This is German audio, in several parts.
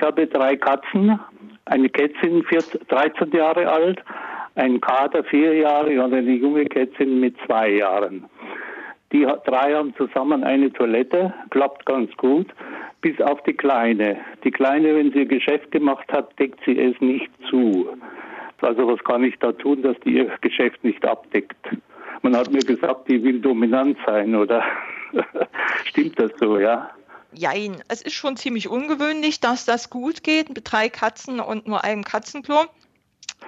ich habe drei Katzen, eine Kätzin, 13 Jahre alt, ein Kater, vier Jahre und eine junge Kätzin mit zwei Jahren. Die drei haben zusammen eine Toilette, klappt ganz gut, bis auf die Kleine. Die Kleine, wenn sie ihr Geschäft gemacht hat, deckt sie es nicht zu. Also was kann ich da tun, dass die ihr Geschäft nicht abdeckt? Man hat mir gesagt, die will dominant sein, oder? Stimmt das so, ja? Jein, es ist schon ziemlich ungewöhnlich, dass das gut geht mit drei Katzen und nur einem Katzenklo.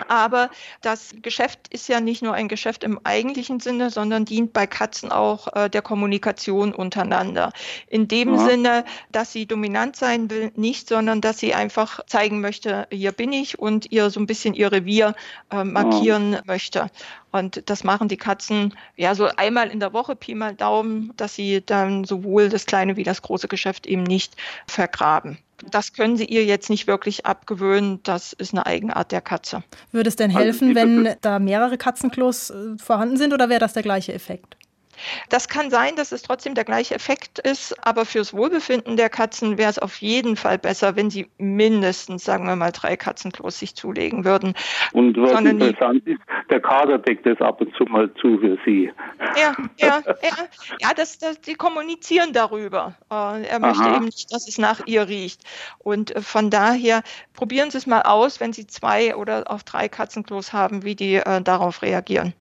Aber das Geschäft ist ja nicht nur ein Geschäft im eigentlichen Sinne, sondern dient bei Katzen auch äh, der Kommunikation untereinander. In dem ja. Sinne, dass sie dominant sein will, nicht, sondern dass sie einfach zeigen möchte, hier bin ich und ihr so ein bisschen ihr Revier äh, markieren ja. möchte. Und das machen die Katzen ja so einmal in der Woche, Pi mal Daumen, dass sie dann sowohl das kleine wie das große Geschäft eben nicht vergraben. Das können Sie ihr jetzt nicht wirklich abgewöhnen. Das ist eine Eigenart der Katze. Würde es denn helfen, wenn da mehrere Katzenklos äh, vorhanden sind oder wäre das der gleiche Effekt? Das kann sein, dass es trotzdem der gleiche Effekt ist, aber fürs Wohlbefinden der Katzen wäre es auf jeden Fall besser, wenn sie mindestens, sagen wir mal, drei Katzenklos sich zulegen würden. Und was Sondern interessant ist, der Kader deckt es ab und zu mal zu für sie. Ja, ja, ja, ja das, das, die kommunizieren darüber. Äh, er möchte Aha. eben nicht, dass es nach ihr riecht. Und äh, von daher probieren Sie es mal aus, wenn Sie zwei oder auch drei Katzenklos haben, wie die äh, darauf reagieren.